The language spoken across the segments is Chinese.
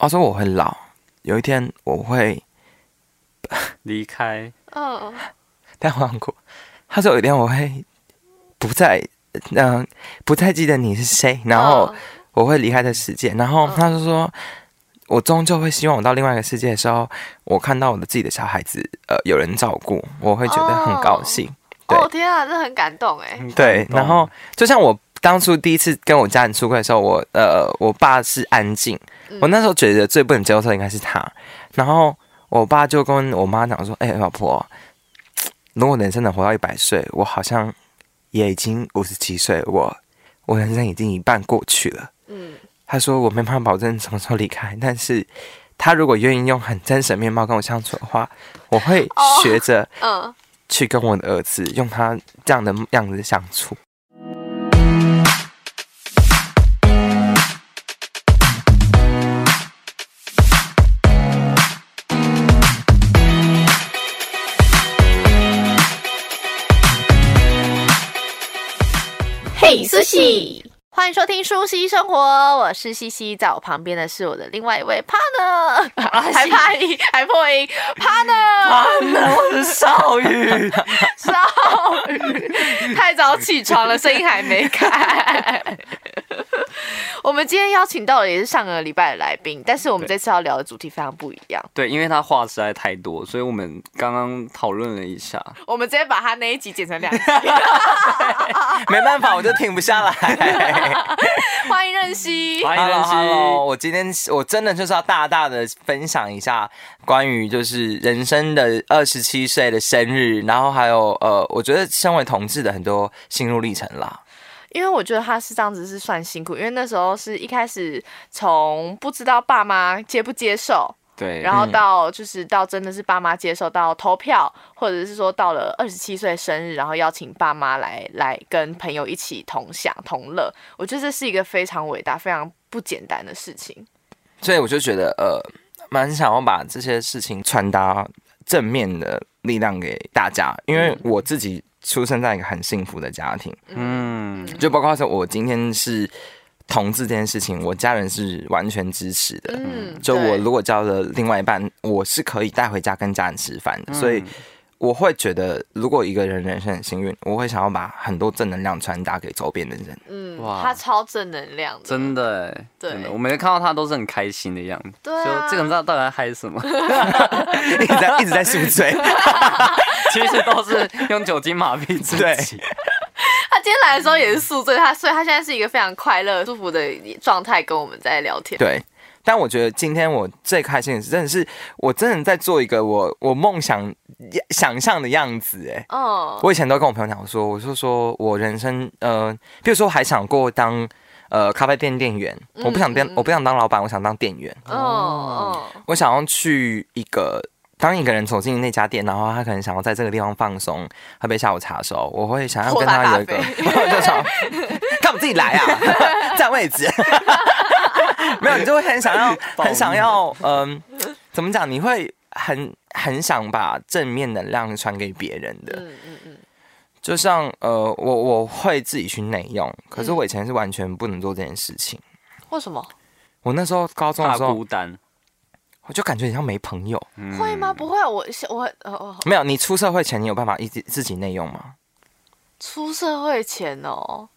他说我会老，有一天我会 离开。嗯，但我过，他说有一天我会不再，嗯、呃，不再记得你是谁，然后我会离开这世界。然后他就说，我终究会希望我到另外一个世界的时候，我看到我的自己的小孩子，呃，有人照顾，我会觉得很高兴。对哦天啊，这很感动哎。对，然后就像我当初第一次跟我家人出柜的时候，我呃，我爸是安静，我那时候觉得最不能接受的应该是他，然后。我爸就跟我妈讲说：“哎、欸，老婆，如果人生能活到一百岁，我好像也已经五十七岁，我我人生已经一半过去了。”嗯，他说我没办法保证什么时候离开，但是他如果愿意用很真实的面貌跟我相处的话，我会学着嗯去跟我的儿子用他这样的样子相处。西，欢迎收听《舒西生活》，我是西西，在我旁边的是我的另外一位 partner，还怕音还破音，partner，partner，我是少宇，少宇，太早起床了，声音还没开。我们今天邀请到的也是上个礼拜的来宾，但是我们这次要聊的主题非常不一样。对，因为他话实在太多，所以我们刚刚讨论了一下，我们直接把他那一集剪成两集。没办法，我就停不下来。欢迎任熙，欢迎任熙。Hello，我今天我真的就是要大大的分享一下关于就是人生的二十七岁的生日，然后还有呃，我觉得身为同志的很多心路历程啦。因为我觉得他是这样子是算辛苦，因为那时候是一开始从不知道爸妈接不接受，对，然后到就是到真的是爸妈接受到投票，或者是说到了二十七岁生日，然后邀请爸妈来来跟朋友一起同享同乐，我觉得这是一个非常伟大、非常不简单的事情。所以我就觉得呃，蛮想要把这些事情传达正面的力量给大家，因为我自己。出生在一个很幸福的家庭，嗯，就包括说我今天是同志这件事情，我家人是完全支持的，嗯，就我如果交了另外一半，我是可以带回家跟家人吃饭的，所以我会觉得，如果一个人人生很幸运，我会想要把很多正能量传达给周边的人，嗯，哇，他超正能量的，真的，对，我每次看到他都是很开心的样子，对，就这个人知道到底在嗨什么，一直在一直在宿醉。其实都是用酒精麻痹自己。他今天来的时候也是宿醉，他所以他现在是一个非常快乐、舒服的状态，跟我们在聊天。对，但我觉得今天我最开心的是，真的是我真的在做一个我我梦想想象的样子。哎，哦，我以前都跟我朋友讲说，我就说我人生，呃，比如说我还想过当呃咖啡店店员，我不想当，我不想当老板，我想当店员。哦哦，我想要去一个。当一个人走进那家店，然后他可能想要在这个地方放松，喝杯下午茶的时候，我会想要跟他有一个，我就说，看我自己来啊，占位置。没有，你就会很想要，很想要，嗯、呃，怎么讲？你会很很想把正面能量传给别人的。嗯。嗯。嗯。就像呃，我我会自己去内用，可是我以前是完全不能做这件事情。为什么？我那时候高中的时候孤单。我就感觉你像没朋友，嗯、会吗？不会，我我哦哦，没有。你出社会前，你有办法一直自己内用吗？出社会前哦，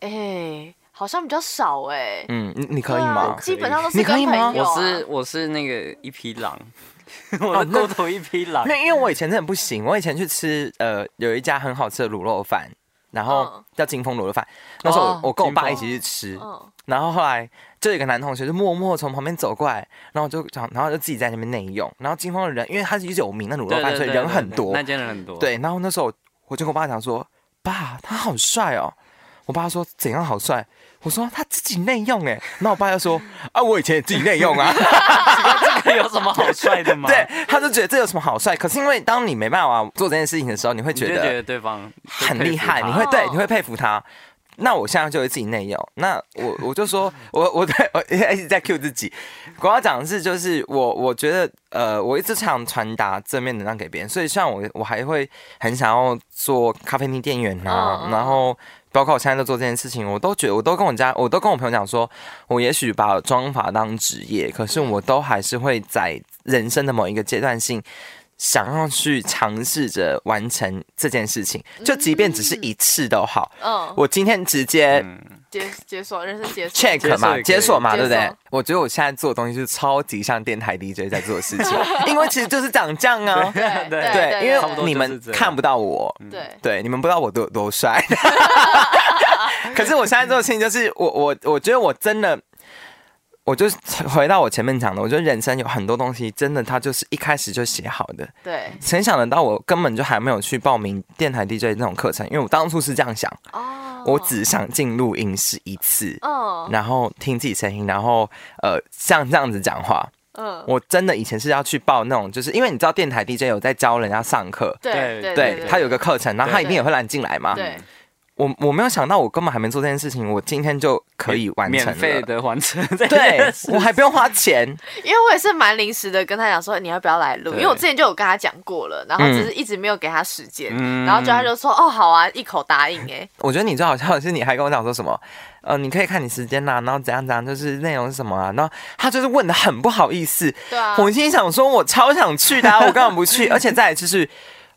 哎、欸，好像比较少哎、欸。嗯，你你可以吗？啊、基本上都是跟朋友、啊。我是我是那个一匹狼，我的沟头一匹狼。那因为我以前真的不行，我以前去吃呃有一家很好吃的卤肉饭，然后叫金峰卤肉饭。那时候我我跟我爸一起去吃，然后后来。就有一个男同学就默默从旁边走过来，然后我就讲，然后就自己在那边内用。然后金峰的人，因为他是有名的卤肉饭，所以人很多。那间人很多。对，然后那时候我就跟我爸讲说：“爸，他好帅哦。”我爸说：“怎样好帅？”我说：“他自己内用。”哎，那我爸就说：“啊，我以前也自己内用啊。” 这 有什么好帅的吗？对，他就觉得这有什么好帅？可是因为当你没办法做这件事情的时候，你会觉得觉得对方很厉害，你会对，你会佩服他。那我现在就会自己内用。那我我就说，我我在我一直在 cue 自己。我要讲的是，就是我我觉得，呃，我一直想传达正面能量给别人，所以像我我还会很想要做咖啡厅店员呐、啊，然后包括我现在在做这件事情，我都觉得，我都跟我家，我都跟我朋友讲说，我也许把妆发当职业，可是我都还是会在人生的某一个阶段性。想要去尝试着完成这件事情，就即便只是一次都好。嗯，我今天直接解解锁，人生解锁 check 嘛，解锁嘛，对不对？我觉得我现在做的东西就是超级像电台 DJ 在做的事情，因为其实就是长这样啊。对对对，因为你们看不到我，对对，你们不知道我多多帅。可是我现在做的事情就是，我我我觉得我真的。我就回到我前面讲的，我觉得人生有很多东西，真的它就是一开始就写好的。对，谁想得到我根本就还没有去报名电台 DJ 那种课程，因为我当初是这样想，哦，我只想进录音室一次，哦，然后听自己声音，然后呃像这样子讲话，嗯，我真的以前是要去报那种，就是因为你知道电台 DJ 有在教人家上课，对对对，他有个课程，然后他一定也会让你进来嘛，对。我我没有想到，我根本还没做这件事情，我今天就可以完成了，免费的完成。对，我还不用花钱，因为我也是蛮临时的，跟他讲说你要不要来录，因为我之前就有跟他讲过了，然后只是一直没有给他时间，嗯、然后就他就说哦好啊，一口答应哎。我觉得你最好笑的是，你还跟我讲说什么，呃，你可以看你时间呐，然后怎样怎样，就是内容是什么啊，然后他就是问的很不好意思，对啊，我心想说我超想去的，我根本不去，而且再来就是。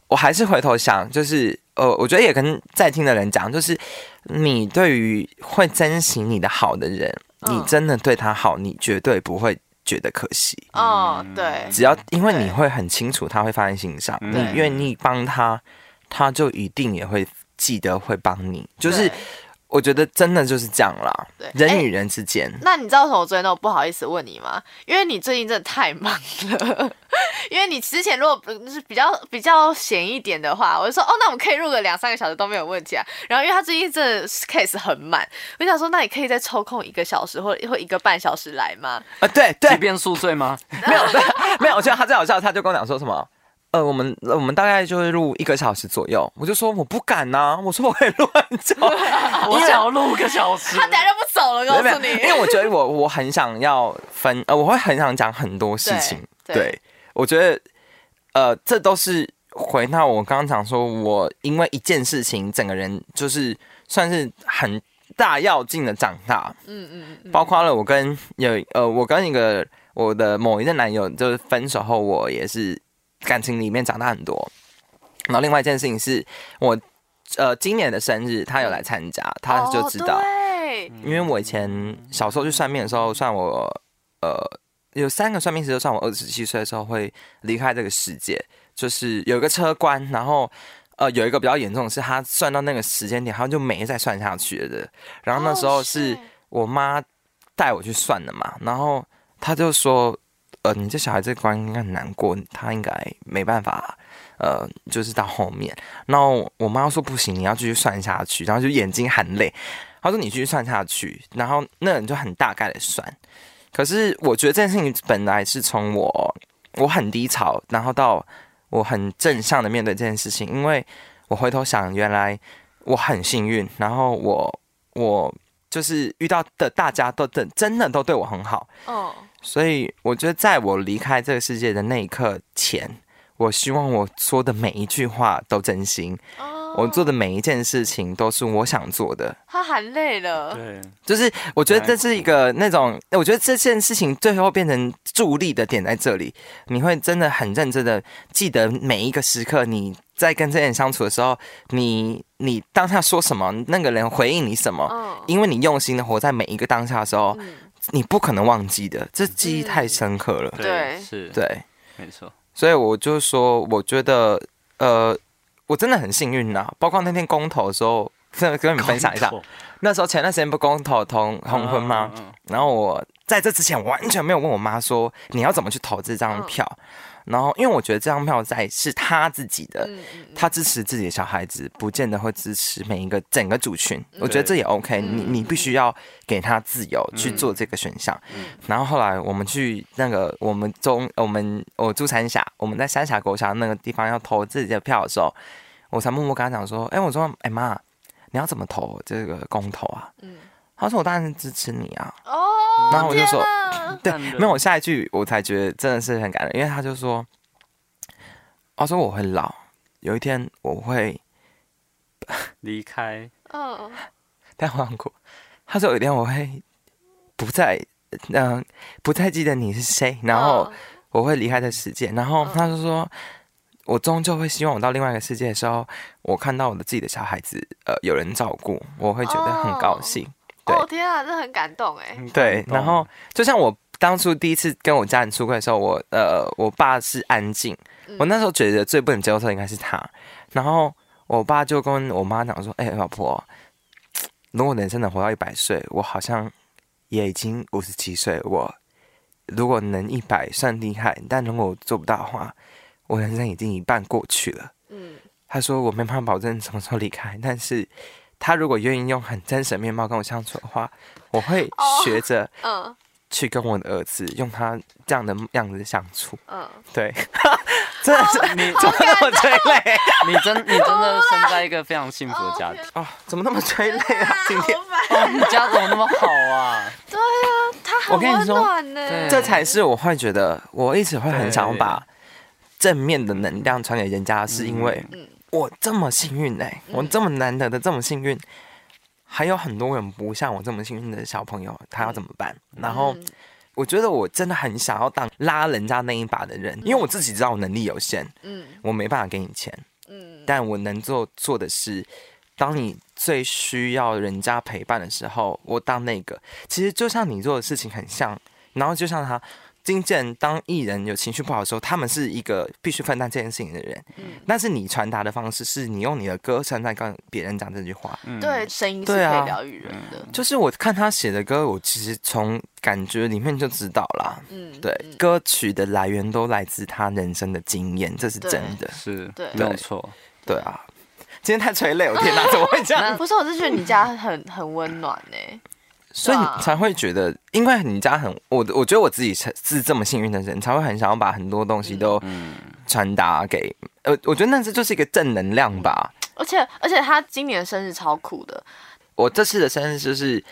我还是回头想，就是呃，我觉得也跟在听的人讲，就是你对于会珍惜你的好的人，嗯、你真的对他好，你绝对不会觉得可惜。哦，对，只要因为你会很清楚他会放在心上，对你愿意帮他，他就一定也会记得会帮你，就是。我觉得真的就是这样啦，对，人与人之间。那你知道为什么我昨天都不好意思问你吗？因为你最近真的太忙了。因为你之前如果是比较比较闲一点的话，我就说哦，那我们可以录个两三个小时都没有问题啊。然后因为他最近这 case 很满，我想说那你可以再抽空一个小时或或一个半小时来吗？啊，对对，即便宿醉吗？没有 没有，我觉得他最好笑，他就跟我讲说什么。呃，我们我们大概就会录一个小时左右，我就说我不敢呐、啊，我说我可以录很久，我想要录个小时，他等下就不走了，告诉你，因为我觉得 我我很想要分，呃，我会很想讲很多事情，对，对，我觉得，呃，这都是回到我刚刚讲说，我因为一件事情，整个人就是算是很大要劲的长大，嗯嗯嗯，包括了我跟有呃，我跟一个我的某一任男友就是分手后，我也是。感情里面长大很多，然后另外一件事情是我，呃，今年的生日他有来参加，他就知道，因为我以前小时候去算命的时候，算我，呃，有三个算命师都算我二十七岁的时候会离开这个世界，就是有一个车关，然后，呃，有一个比较严重的是他算到那个时间点，他就没再算下去了的，然后那时候是我妈带我去算的嘛，然后他就说。呃，你这小孩这关应该很难过，他应该没办法，呃，就是到后面。然后我妈说不行，你要继续算下去，然后就眼睛含泪，她说你继续算下去。然后那人就很大概的算，可是我觉得这件事情本来是从我我很低潮，然后到我很正向的面对这件事情，因为我回头想，原来我很幸运，然后我我就是遇到的大家都真真的都对我很好，哦。所以我觉得，在我离开这个世界的那一刻前，我希望我说的每一句话都真心，我做的每一件事情都是我想做的。他喊累了，对，就是我觉得这是一个那种，我觉得这件事情最后变成助力的点在这里，你会真的很认真的记得每一个时刻，你在跟这些人相处的时候，你你当下说什么，那个人回应你什么，因为你用心的活在每一个当下的时候。你不可能忘记的，这记忆太深刻了。嗯、对，是，对，没错。所以我就说，我觉得，呃，我真的很幸运呐。包括那天公投的时候，跟 跟你们分享一下，那时候前段时间不公投同同婚吗？然后我在这之前完全没有问我妈说你要怎么去投这张票。嗯然后，因为我觉得这张票在是他自己的，他支持自己的小孩子，不见得会支持每一个整个族群。我觉得这也 OK，你你必须要给他自由去做这个选项。然后后来我们去那个我们中我们我住三峡，我们在三峡国小那个地方要投自己的票的时候，我才默默跟他讲说：“哎，我说哎妈，你要怎么投这个公投啊？嗯，他说我当然是支持你啊。哦，然后我就说，对，没有，我下一句我才觉得真的是很感人，因为他就说，他说我会老，有一天我会离开。嗯，但我很酷，他说有一天我会不再，嗯、呃，不再记得你是谁，然后我会离开这世界，然后他就说。我终究会希望我到另外一个世界的时候，我看到我的自己的小孩子，呃，有人照顾，我会觉得很高兴。哦，哦天啊，这很感动哎。对，然后就像我当初第一次跟我家人出柜的时候，我呃，我爸是安静，嗯、我那时候觉得最不能接受的应该是他。然后我爸就跟我妈讲说：“哎、欸，老婆，如果人生能活到一百岁，我好像也已经五十七岁。我如果能一百算厉害，但如果我做不到的话。”我人生已经一半过去了。嗯，他说我没办法保证什么时候离开，但是他如果愿意用很真实的面貌跟我相处的话，我会学着 嗯去跟我的儿子用他这样的样子相处。嗯，对，真的是你怎么那么催泪？你真你真的生在一个非常幸福的家庭啊，怎么那么催泪啊？今天哦，你家怎么那么好啊？对啊，他很温暖呢。这才是我会觉得我一直会很想把。正面的能量传给人家，是因为我这么幸运哎，我这么难得的这么幸运，还有很多人不像我这么幸运的小朋友，他要怎么办？然后我觉得我真的很想要当拉人家那一把的人，因为我自己知道我能力有限，嗯，我没办法给你钱，嗯，但我能做做的是，当你最需要人家陪伴的时候，我当那个，其实就像你做的事情很像，然后就像他。金健当艺人有情绪不好的时候，他们是一个必须分担这件事情的人。嗯，但是你传达的方式是你用你的歌声在跟别人讲这句话。嗯，对，声音是可以疗愈人的。啊，就是我看他写的歌，我其实从感觉里面就知道啦。嗯，对，歌曲的来源都来自他人生的经验，这是真的。是，对，没有错。对啊，今天太催泪，我天哪，怎么会这样？不是，我是觉得你家很很温暖呢。所以你才会觉得，因为你家很我，我觉得我自己是是这么幸运的人，才会很想要把很多东西都传达给呃，我觉得那这就是一个正能量吧。而且而且他今年生日超酷的，我这次的生日就是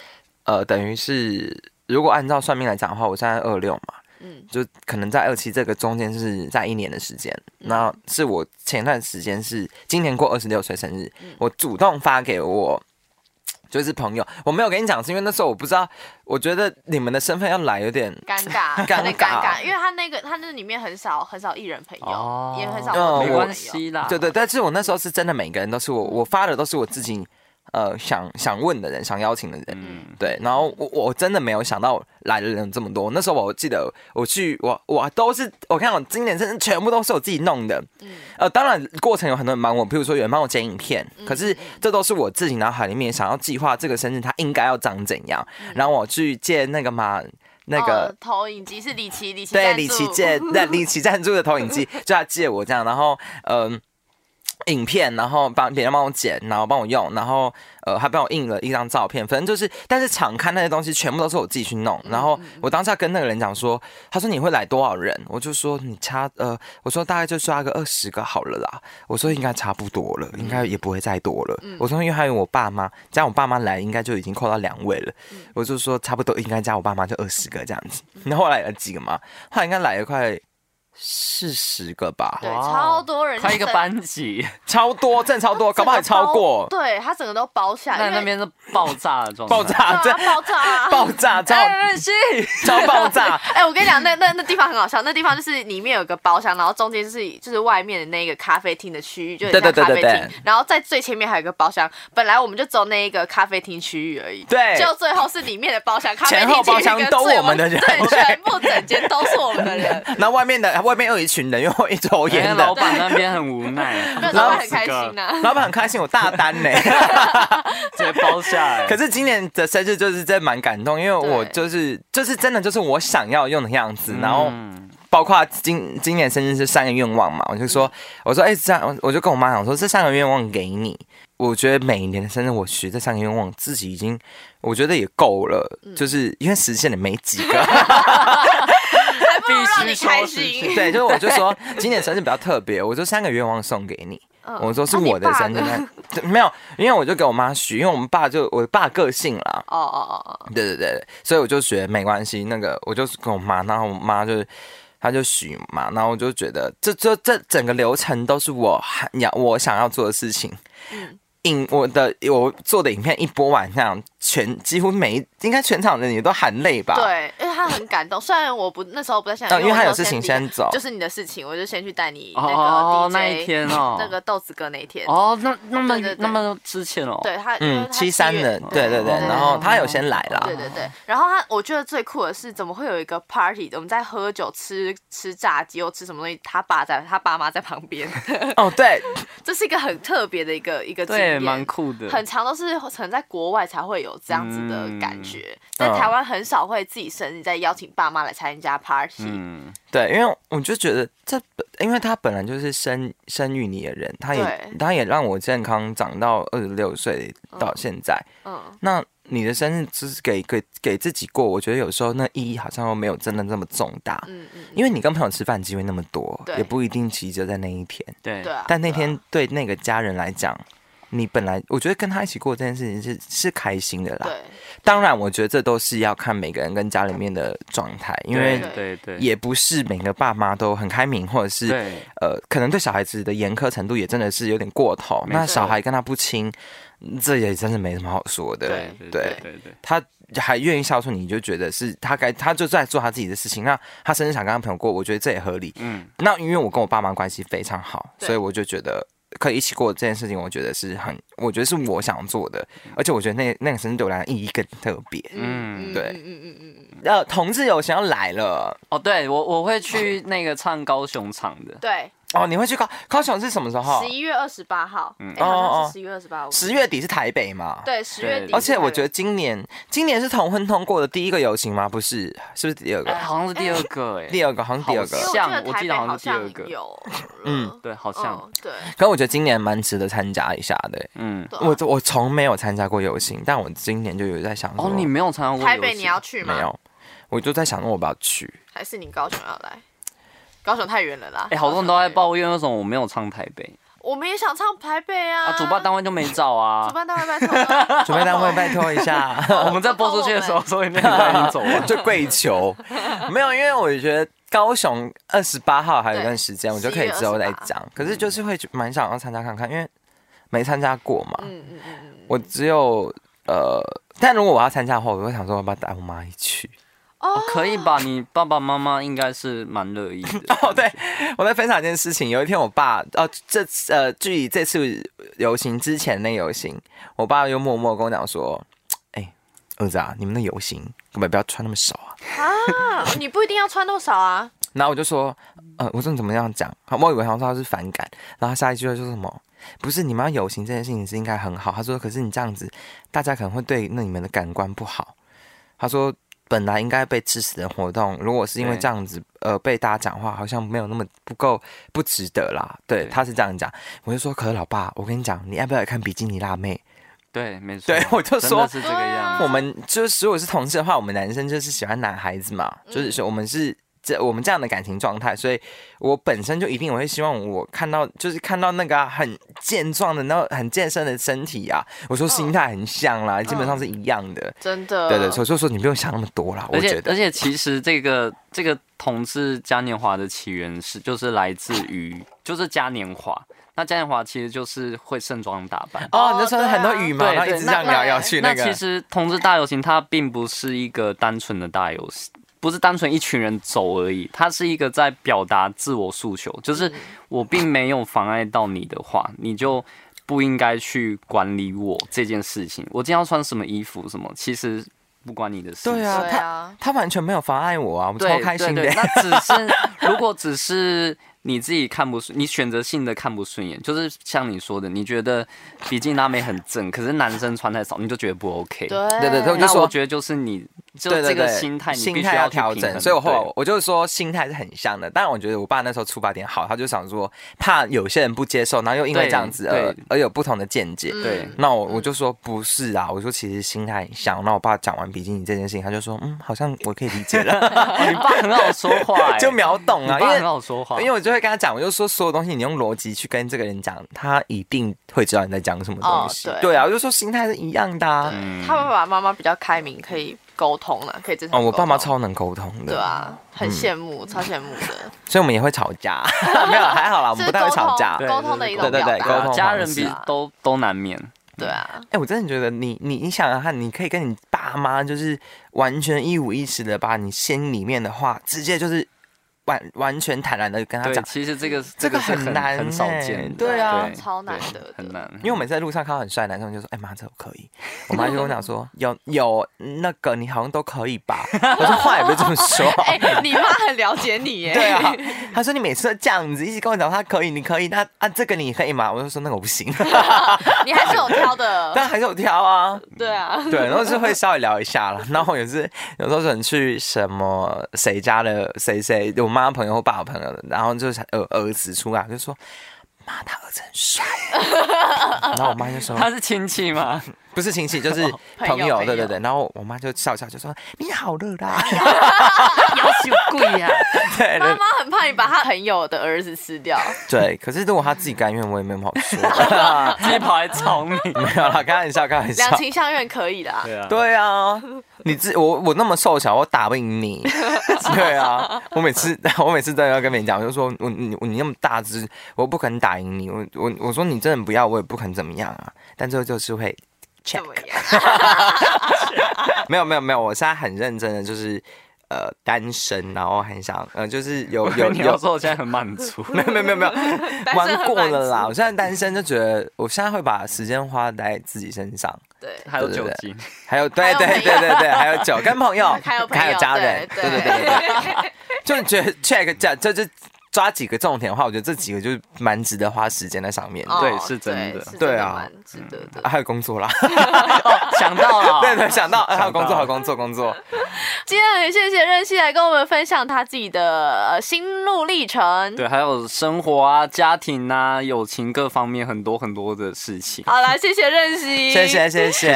呃，等于是如果按照算命来讲的话，我现在二六嘛，嗯，就可能在二七这个中间是在一年的时间，那是我前段时间是今年过二十六岁生日，我主动发给我。就是朋友，我没有跟你讲，是因为那时候我不知道，我觉得你们的身份要来有点尴尬，尴尬，因为他那个他那里面很少很少艺人朋友，哦、也很少没关系啦。对对，但是我那时候是真的，每个人都是我，我发的都是我自己。呃，想想问的人，想邀请的人，嗯、对，然后我我真的没有想到来的人这么多。那时候我记得我去，我我都是我看我今年真的全部都是我自己弄的。嗯、呃，当然过程有很多人帮我，比如说有人帮我剪影片，嗯、可是这都是我自己脑海里面想要计划这个生日它应该要长怎样，嗯、然后我去借那个嘛，那个、哦、投影机是李琦李琦对李琦借那李琦赞助的投影机，就他借我这样，然后嗯。呃影片，然后帮别人帮我剪，然后帮我用，然后呃，还帮我印了一张照片。反正就是，但是场刊那些东西全部都是我自己去弄。然后我当下跟那个人讲说，他说你会来多少人？我就说你差呃，我说大概就刷个二十个好了啦。我说应该差不多了，应该也不会再多了。我说因为还有我爸妈，加我爸妈来，应该就已经扣到两位了。我就说差不多应该加我爸妈就二十个这样子。那后来来了几个嘛？后来应该来了快。四十个吧，对，超多人，他一个班级，超多，真的超多，搞不好还超过。对，他整个都包下来，那那边是爆炸的状态，爆炸，这爆炸，爆炸，超超爆炸。哎，我跟你讲，那那那地方很好笑，那地方就是里面有个包厢，然后中间就是就是外面的那个咖啡厅的区域，就是咖啡厅，然后在最前面还有个包厢。本来我们就走那一个咖啡厅区域而已，对，就最后是里面的包厢，前后包厢都我们的人，对，全部整间都是我们的人。那外面的。外面有一群人，又会一抽烟的。老板那边很无奈，老板很开心呐。老板很开心，我大单呢，直接包下来。可是今年的生日就是真蛮感动，因为我就是就是真的就是我想要用的样子。然后包括今今年生日是三个愿望嘛，我就说我说哎这样，我就跟我妈讲说这三个愿望给你。我觉得每一年的生日我许这三个愿望，自己已经我觉得也够了，就是因为实现了没几个。必须开心，对，就是我就说今年生日比较特别，我就三个愿望送给你，我说是我的生日，没有，因为我就给我妈许，因为我们爸就我爸个性啦。哦哦哦哦，对对对，所以我就学没关系，那个我就跟我妈，然后我妈就她就许嘛，然后我就觉得这这这整个流程都是我要我想要做的事情。嗯。影我的我做的影片一播完，这样全几乎每应该全场的你都含泪吧？对，因为他很感动。虽然我不那时候不在现场，因为他有事情先走，就是你的事情，我就先去带你那个 DJ 那一天哦，那个豆子哥那一天哦，那那么那么之前哦，对他嗯七三的，对对对，然后他有先来了，对对对，然后他我觉得最酷的是怎么会有一个 party，我们在喝酒吃吃炸鸡又吃什么东西，他爸在他爸妈在旁边哦，对，这是一个很特别的一个一个对，蛮酷的。很长都是可能在国外才会有这样子的感觉，在台湾很少会自己生日再邀请爸妈来参加 party。嗯，对，因为我就觉得这，因为他本来就是生生育你的人，他也他也让我健康长到二十六岁到现在。嗯，那你的生日只是给给给自己过，我觉得有时候那意义好像又没有真的那么重大。嗯嗯，因为你跟朋友吃饭机会那么多，也不一定急着在那一天。对，但那天对那个家人来讲。你本来我觉得跟他一起过这件事情是是开心的啦。对，当然我觉得这都是要看每个人跟家里面的状态，因为对对，也不是每个爸妈都很开明，或者是呃，可能对小孩子的严苛程度也真的是有点过头。那小孩跟他不亲，这也真是没什么好说的。对对对对，他还愿意孝顺你，就觉得是他该，他就在做他自己的事情。那他甚至想跟他朋友过，我觉得这也合理。嗯，那因为我跟我爸妈关系非常好，所以我就觉得。可以一起过这件事情，我觉得是很，我觉得是我想做的，而且我觉得那那个生日对我来讲意义更特别。嗯，对，嗯嗯嗯嗯，呃，同志友想要来了。哦，对我我会去那个唱高雄场的，对。哦，你会去高高雄是什么时候？十一月二十八号。嗯，哦哦，十一月二十八号。十月底是台北嘛？对，十月底。而且我觉得今年今年是同婚通过的第一个游行吗？不是，是不是第二个？好像是第二个，哎，第二个好像第二个。像我记得好像是第二个。有。嗯，对，好像。对。可是我觉得今年蛮值得参加一下的。嗯。我我从没有参加过游行，但我今年就有在想。哦，你没有参加过？台北你要去吗？没有。我就在想，我要不要去？还是你高雄要来？高雄太远了啦！哎、欸，好多人都在抱怨，为什么我没有唱台北？我们也想唱台北啊！啊，主办单位就没找啊！主办单位拜托，主办单位拜托一下。我们在播出去的时候，所以那个已经走了，就跪求。没有，因为我觉得高雄二十八号还有一段时间，我就可以之后再讲。可是就是会蛮想要参加看看，因为没参加过嘛。嗯嗯嗯嗯。我只有呃，但如果我要参加的话，我会想说要不要带我妈一起。哦，可以吧？你爸爸妈妈应该是蛮乐意的。哦，对，我在分享一件事情。有一天，我爸哦，这次呃，距离这次游行之前那游行，我爸又默默跟我讲说：“哎，儿子啊，你们的游行根本不要穿那么少啊！啊，你不一定要穿多少啊。”然后我就说：“呃，我说你怎么这样讲？我以为他说他是反感。然后下一句话说什么？不是你们要游行这件事情是应该很好。他说，可是你这样子，大家可能会对那你们的感官不好。他说。”本来应该被支持的活动，如果是因为这样子，对呃，被大家讲话，好像没有那么不够不值得啦。对，对他是这样讲，我就说，可是老爸，我跟你讲，你要不要看比基尼辣妹？对，没错。对，我就说是这个样子。我们就是如果是同事的话，我们男生就是喜欢男孩子嘛，就是说我们是。这我们这样的感情状态，所以我本身就一定我会希望我看到，就是看到那个很健壮的、那很健身的身体啊。我说心态很像啦，基本上是一样的。真的，对对，所以说你不用想那么多啦。我觉得而且，其实这个这个同志嘉年华的起源是，就是来自于就是嘉年华。那嘉年华其实就是会盛装打扮哦，你就穿很多羽毛，然后一直这样摇摇去那个。那其实同志大游行它并不是一个单纯的大游行。不是单纯一群人走而已，它是一个在表达自我诉求，就是我并没有妨碍到你的话，你就不应该去管理我这件事情。我今天要穿什么衣服，什么其实不关你的事。对啊，他他完全没有妨碍我啊，我们超开心的。那只是 如果只是。你自己看不顺，你选择性的看不顺眼，就是像你说的，你觉得比基尼拉美很正，可是男生穿太少，你就觉得不 OK。对对对，那我觉得就是你就这个心态，心态要调整。所以我后来我就说心态是很像的。但，我觉得我爸那时候出发点好，他就想说怕有些人不接受，然后又因为这样子而而有不同的见解。对，那我我就说不是啊，我说其实心态很像。那我爸讲完比基尼这件事情，他就说嗯，好像我可以理解了。你爸很好说话，就秒懂啊，因为很好说话，因为我就会。会跟他讲，我就说所有东西你用逻辑去跟这个人讲，他一定会知道你在讲什么东西。对啊，我就说心态是一样的。他爸爸妈妈比较开明，可以沟通了，可以正常。哦，我爸妈超能沟通的。对啊，很羡慕，超羡慕的。所以我们也会吵架，没有还好啦，我们不太会吵架。沟通的一种对对对，沟通家人比都都难免。对啊，哎，我真的觉得你你你想想看，你可以跟你爸妈就是完全一五一十的把你心里面的话直接就是。完完全坦然的跟他讲，其实这个这个很难，很少见，对啊，超难的，很难。因为我每次在路上看到很帅的男生，就说：“哎妈，这我可以。”我妈就跟我讲说：“有有那个，你好像都可以吧？”我说：“话也不是这么说。”哎，你妈很了解你耶。对啊，她说：“你每次都这样子，一直跟我讲他可以，你可以，那啊这个你可以吗？”我就说：“那个我不行。”你还是有挑的，但还是有挑啊。对啊，对，然后是会稍微聊一下了。然后也是有时候可能去什么谁家的谁谁，我妈朋友或爸爸朋友的。然后就是儿儿子出来就说：“妈，他儿子很帅。” 然后我妈就说：“他是亲戚吗？不是亲戚，就是朋友。”对对对。然后我妈就笑笑就说：“你好热啦，要求贵呀。”对，妈妈很怕你把他朋友的儿子吃掉。对，可是如果他自己甘愿，我也没有好说。自己跑来找你，没有啦，开玩笑，开玩笑。两情相悦可以的。对啊，对啊。你自我我那么瘦小，我打不赢你。对啊，我每次我每次都要跟别人讲，我就说我你你那么大只，我不可能打赢你。我我我说你真的不要，我也不肯怎么样啊。但最后就是会 check。没有没有没有，我现在很认真的，就是呃单身，然后很想呃就是 有有有。说我现在很满足。没有没有没有没有，玩过了啦。我现在单身就觉得，我现在会把时间花在自己身上。对，还有酒精，还有对对对对对，还有酒，跟朋友，还有还有家人，对对对对。对，就觉得 check 这这这抓几个重点的话，我觉得这几个就是蛮值得花时间在上面。对，是真的，对啊，蛮值得的。还有工作啦，想到了，对对，想到，还有工作，还有工作，工作。今天很谢谢任熙来跟我们分享他自己的心路历程。对，还有生活啊、家庭啊、友情各方面很多很多的事情。好，来谢谢任熙，谢谢谢谢。